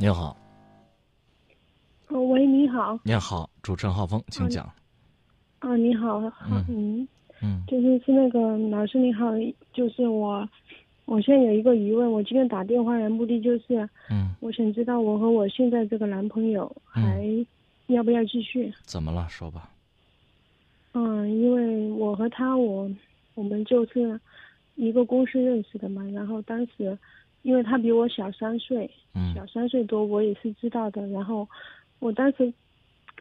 你好，哦，喂，你好。你好，主持人浩峰，请讲。啊，你好，浩，嗯，嗯就是是那个老师你好，就是我，我现在有一个疑问，我今天打电话的目的就是，嗯，我想知道我和我现在这个男朋友还要不要继续？怎么了？说吧。嗯，因为我和他我我们就是一个公司认识的嘛，然后当时因为他比我小三岁，嗯小三岁多，我也是知道的。然后我当时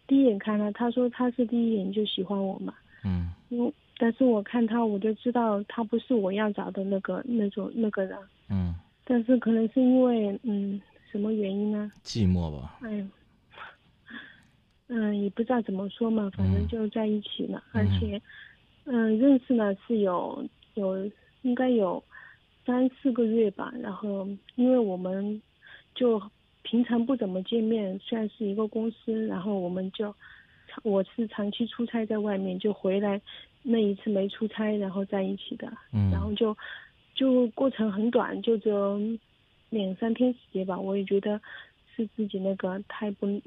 第一眼看他，他说他是第一眼就喜欢我嘛，嗯因为但是我看他我就知道他不是我要找的那个那种那个人，嗯，但是可能是因为嗯什么原因呢？寂寞吧。哎，嗯，也不知道怎么说嘛，反正嗯就在一起了，嗯而且，嗯，认识呢是有有应该有三四个月吧，然后因为我们就平常不怎么见面，虽然是一个公司，然后我们就我是长期出差在外面，就回来那一次没出差，然后在一起的，嗯然后就就过程很短，就只有两三天时间吧。我也觉得是自己那个太不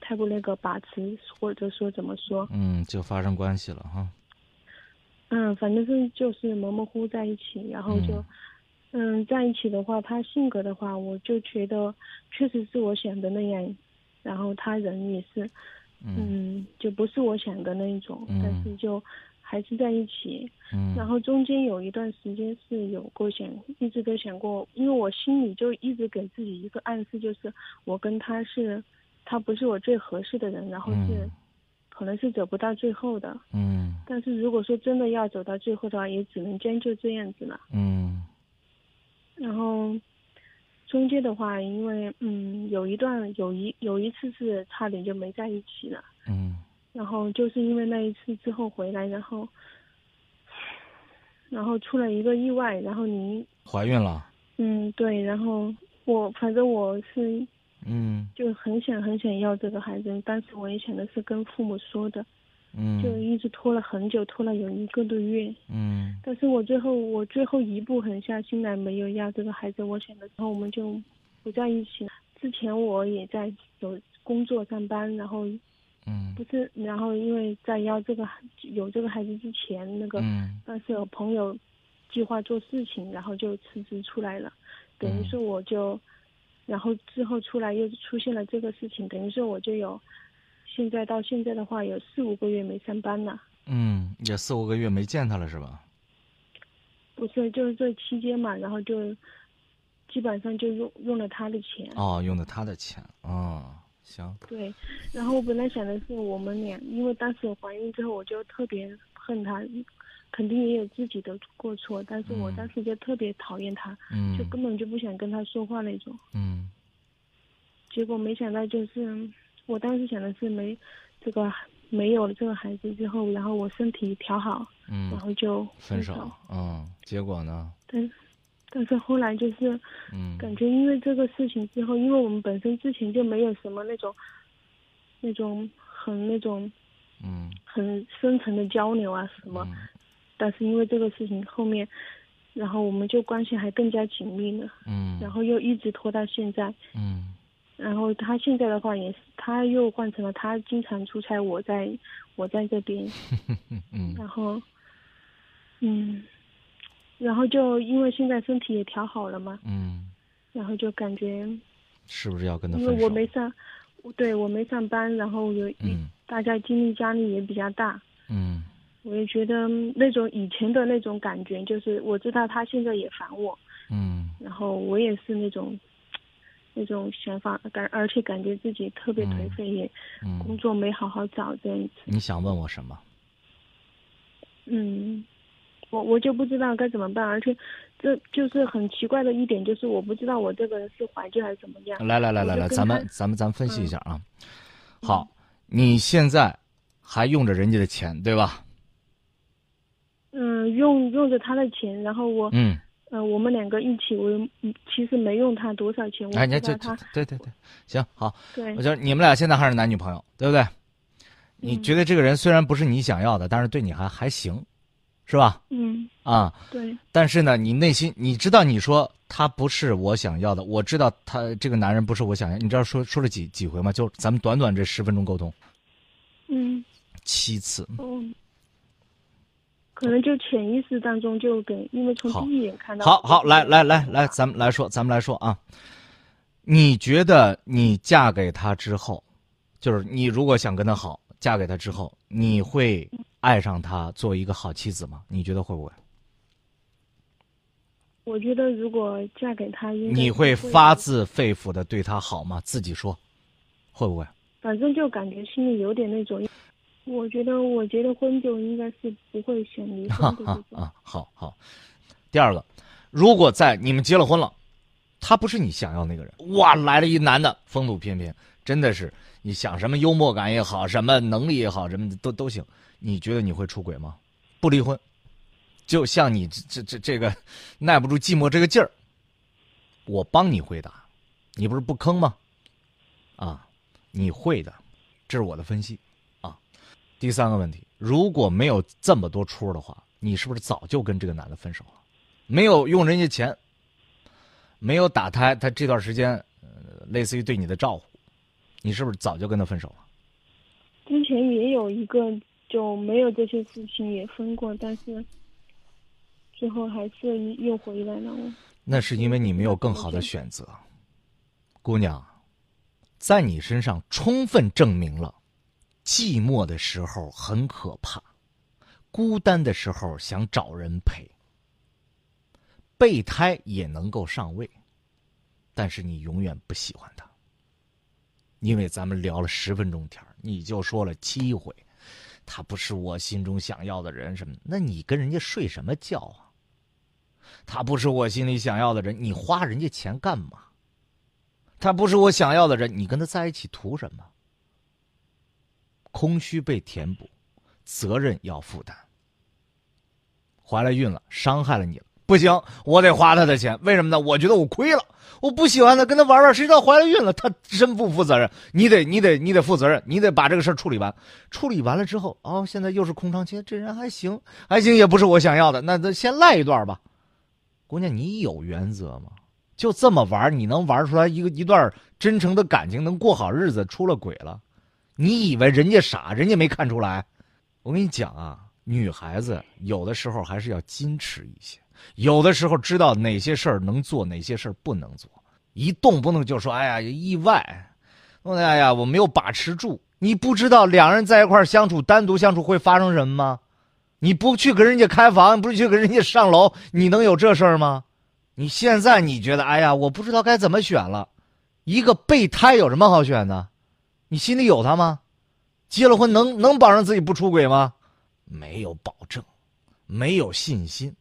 太不那个把持，或者说怎么说，嗯，就发生关系了哈。嗯，反正是就是模模糊糊在一起，然后就嗯在一起的话，他性格的话，我就觉得确实是我想的那样，然后他人也是嗯嗯就不是我想的那一种，嗯但是就还是在一起。嗯然后中间有一段时间是有过想，一直都想过，因为我心里就一直给自己一个暗示，就是我跟他是，他不是我最合适的人，然后是，嗯可能是走不到最后的。嗯但是如果说真的要走到最后的话，也只能将就这样子了。嗯然后中间的话，因为嗯有一段有一有一次是差点就没在一起了。嗯然后就是因为那一次之后回来，然后，然后出了一个意外，然后您，怀孕了。嗯，对，然后我反正我是嗯就很想很想要这个孩子，但是我也想的是跟父母说的，就嗯一直拖了很久，拖了有一个多月，嗯。但是我最后我最后一步狠下心来没有要这个孩子，我选的时候我们就不在一起了。之前我也在有工作上班，然后嗯。不是，然后因为在要这个有这个孩子之前，那个嗯。当时有朋友计划做事情，然后就辞职出来了，等于嗯。说我就，然后之后出来又出现了这个事情，等于说我就有，现在到现在的话有四五个月没上班了，嗯，也四五个月没见他了是吧？不是就是这期间嘛，然后就基本上就用用了他的钱，哦，用的他的钱。哦，行。对，然后我本来想的是我们俩，因为当时我怀孕之后，我就特别恨他，肯定也有自己的过错，但是我嗯当时就特别讨厌他，嗯就根本就不想跟他说话那种。嗯结果没想到就是，我当时想的是没这个没有了这个孩子之后，然后我身体调好，嗯然嗯，后就分手。手。嗯，结果呢？但但是后来就是嗯感觉因为这个事情之后，因为我们本身之前就没有什么那种那种很那种嗯很深层的交流啊什么，嗯但是因为这个事情后面，然后我们就关系还更加紧密了，嗯然后又一直拖到现在，嗯然后他现在的话也是，他又换成了他经常出差，我在我在这边，嗯。嗯然后，嗯，然后就因为现在身体也调好了嘛，嗯，然后就感觉是不是要跟他因？为我没上，对我没上班，然后有一、嗯大家经济压力也比较大，嗯。我也觉得那种以前的那种感觉，就是我知道他现在也烦我，嗯。然后我也是那种那种想法，感而且感觉自己特别颓废，也工嗯，作没好好找这样子。你想问我什么？嗯，我我就不知道该怎么办，而且这就是很奇怪的一点，就是我不知道我这个人是怀旧还是怎么样。来来来来来，咱们咱们咱们分析一下啊。好，你现在还用着人家的钱，对吧？嗯，用用着他的钱，然后我嗯，呃，我们两个一起，我嗯其实没用他多少钱，我哎，你这知道他对对对，行好，对我觉得你们俩现在还是男女朋友，对不对？你嗯觉得这个人虽然不是你想要的，但是对你还还行，是吧？嗯，啊，对，但是呢，你内心你知道，你说他不是我想要的，我知道他这个男人不是我想要，你知道说说了几几回吗？就咱们短短这十分钟沟通，嗯，七次。嗯，可能就潜意识当中就给，因为从第一眼看到。好好，来来来来，咱们来说，咱们来说啊。你觉得你嫁给他之后，就是你如果想跟他好，嫁给他之后，你会爱上他，做一个好妻子吗？你觉得会不会？我觉得如果嫁给他，应该你会发自肺腑的对他好吗？自己说，会不会？反正就感觉心里有点那种，我觉得我结了婚就应该是不会选离婚的这种。哈啊，好好。第二个，如果在你们结了婚了，他不是你想要那个人，哇，来了一男的，风度翩翩，真的是你想什么幽默感也好，什么能力也好，什么都都行。你觉得你会出轨吗？不离婚，就像你这这这这个耐不住寂寞这个劲儿，我帮你回答，你不是不坑吗？啊，你会的，这是我的分析。第三个问题，如果没有这么多出的话，你是不是早就跟这个男的分手了？没有用人家钱，没有打胎，他这段时间，呃，类似于对你的照顾，你是不是早就跟他分手了？之前也有一个就没有这些事情也分过，但是最后还是又回来了。那是因为你没有更好的选择，姑娘，在你身上充分证明了，寂寞的时候很可怕，孤单的时候想找人陪，备胎也能够上位，但是你永远不喜欢他，因为咱们聊了十分钟天你就说了七回，他不是我心中想要的人什么，那你跟人家睡什么觉啊？他不是我心里想要的人，你花人家钱干嘛？他不是我想要的人，你跟他在一起图什么？空虚被填补，责任要负担。怀了孕了，伤害了你了，不行，我得花他的钱。为什么呢？我觉得我亏了，我不喜欢他，跟他玩玩，谁知道怀了孕了，他真不负责任。你得，你得，你得负责任，你得把这个事儿处理完。处理完了之后，哦，现在又是空窗期，这人还行，还行，也不是我想要的，那那先赖一段吧。姑娘，你有原则吗？就这么玩，你能玩出来一个一段真诚的感情，能过好日子？出了轨了，你以为人家傻，人家没看出来？我跟你讲啊，女孩子有的时候还是要矜持一些，有的时候知道哪些事儿能做，哪些事儿不能做，一动不动就说哎呀意外，哎呀我没有把持住。你不知道两人在一块相处，单独相处会发生什么吗？你不去跟人家开房，不去跟人家上楼，你能有这事儿吗？你现在你觉得，哎呀，我不知道该怎么选了。一个备胎有什么好选的？你心里有他吗？结了婚能能保证自己不出轨吗？没有保证，没有信心，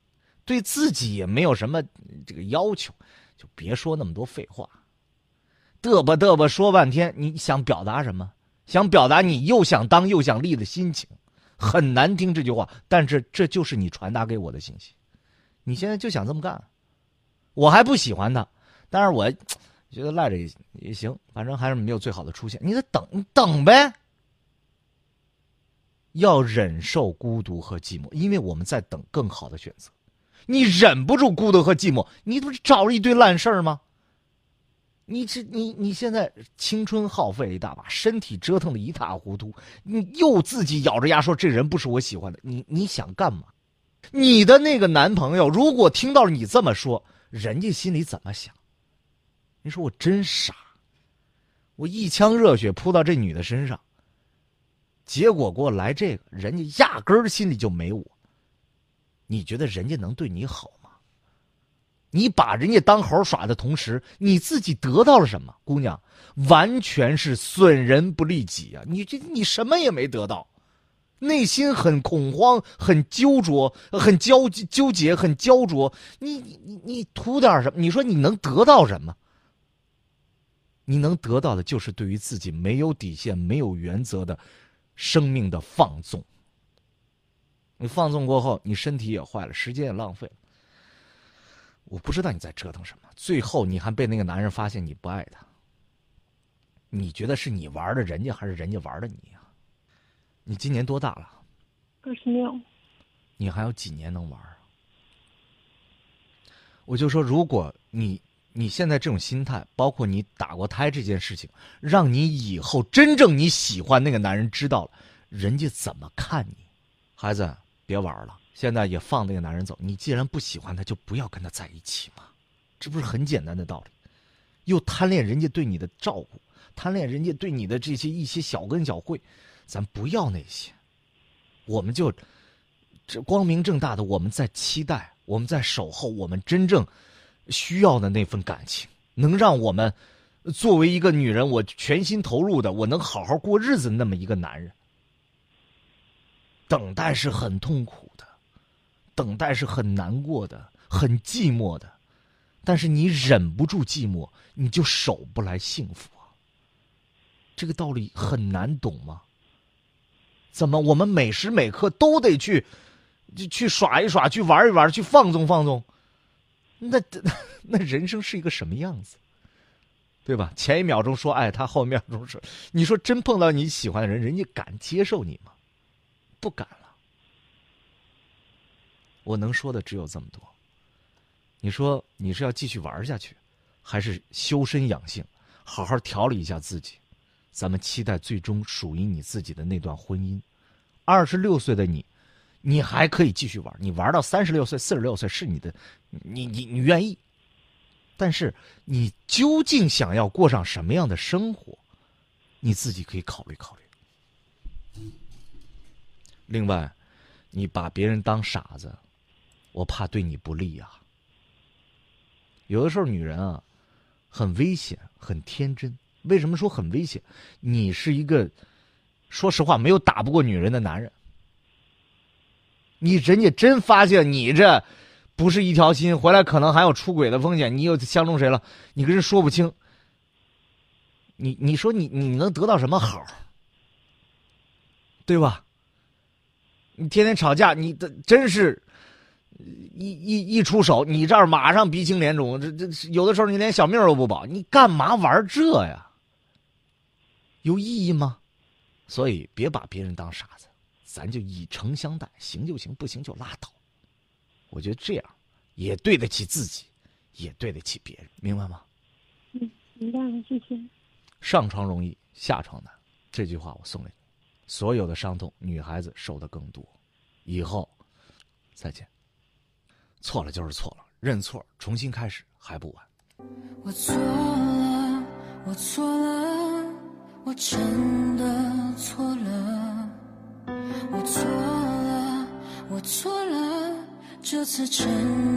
对自己也没有什么这个要求，就别说那么多废话。嘚吧嘚吧说半天，你想表达什么？想表达你又想当又想立的心情。很难听这句话，但是这就是你传达给我的信息。你现在就想这么干，我还不喜欢他，但是我觉得赖着也也行，反正还是没有最好的出现。你得等等呗，要忍受孤独和寂寞，因为我们在等更好的选择。你忍不住孤独和寂寞，你不是找了一堆烂事儿吗？你这你你现在青春耗费了一大把，身体折腾的一塌糊涂，你又自己咬着牙说这人不是我喜欢的，你你想干嘛？你的那个男朋友如果听到你这么说，人家心里怎么想？你说我真傻，我一腔热血扑到这女的身上，结果给我来这个，人家压根儿心里就没我。你觉得人家能对你好吗？你把人家当猴耍的同时，你自己得到了什么？姑娘，完全是损人不利己啊！你这你什么也没得到，内心很恐慌、很揪着、很焦纠结、很焦灼。你你你图点什么？你说你能得到什么？你能得到的就是对于自己没有底线、没有原则的生命的放纵。你放纵过后，你身体也坏了，时间也浪费了。我不知道你在折腾什么，最后你还被那个男人发现你不爱他。你觉得是你玩的人家，还是人家玩的你呀、你今年多大了？二十六，你还有几年能玩啊？我就说，如果你你现在这种心态，包括你打过胎这件事情，让你以后真正你喜欢那个男人知道了，人家怎么看你？孩子，别玩了，现在也放那个男人走。你既然不喜欢他，就不要跟他在一起嘛，这不是很简单的道理？又贪恋人家对你的照顾，贪恋人家对你的这些一些小恩小惠，咱不要那些，我们就这光明正大的，我们在期待。我们在守候我们真正需要的那份感情，能让我们作为一个女人，我全心投入的，我能好好过日子那么一个男人。等待是很痛苦的，等待是很难过的，很寂寞的。但是你忍不住寂寞，你就守不来幸福啊。这个道理很难懂吗？怎么我们每时每刻都得去？去耍一耍，去玩一玩，去放纵放纵，那 那人生是一个什么样子？对吧？前一秒钟说爱他，后一秒钟说，你说真碰到你喜欢的人，人家敢接受你吗？不敢了。我能说的只有这么多。你说你是要继续玩下去，还是修身养性，好好调理一下自己？咱们期待最终属于你自己的那段婚姻。二十六岁的你。你还可以继续玩，你玩到三十六岁、四十六岁是你的，你你你愿意。但是你究竟想要过上什么样的生活，你自己可以考虑考虑。另外，你把别人当傻子，我怕对你不利啊。有的时候，女人啊，很危险，很天真。为什么说很危险？你是一个，说实话，没有打不过女人的男人。你人家真发现你这不是一条心，回来可能还有出轨的风险。你又相中谁了？你跟人说不清。你你说你你能得到什么好？对吧？你天天吵架，你的真是，一一一出手，你这儿马上鼻青脸肿。这这有的时候你连小命都不保，你干嘛玩这呀？有意义吗？所以别把别人当傻子。咱就以诚相待，行就行，不行就拉倒。我觉得这样也对得起自己，也对得起别人，明白吗？嗯，明白了，谢谢。上床容易下床难，这句话我送给你。所有的伤痛，女孩子受的更多。以后再见。错了就是错了，认错，重新开始还不晚。我错了，我错了，我真的错了。我错了，我错了，这次真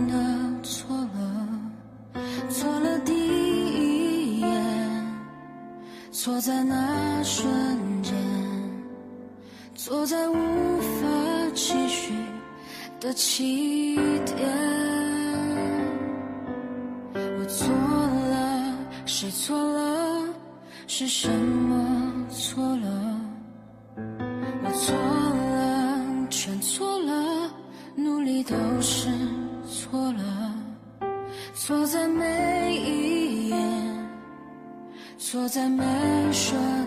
的错了，错了第一眼，错在那瞬间，错在无法继续的起点。我错了，谁错了？是什么错了？我错。错在没说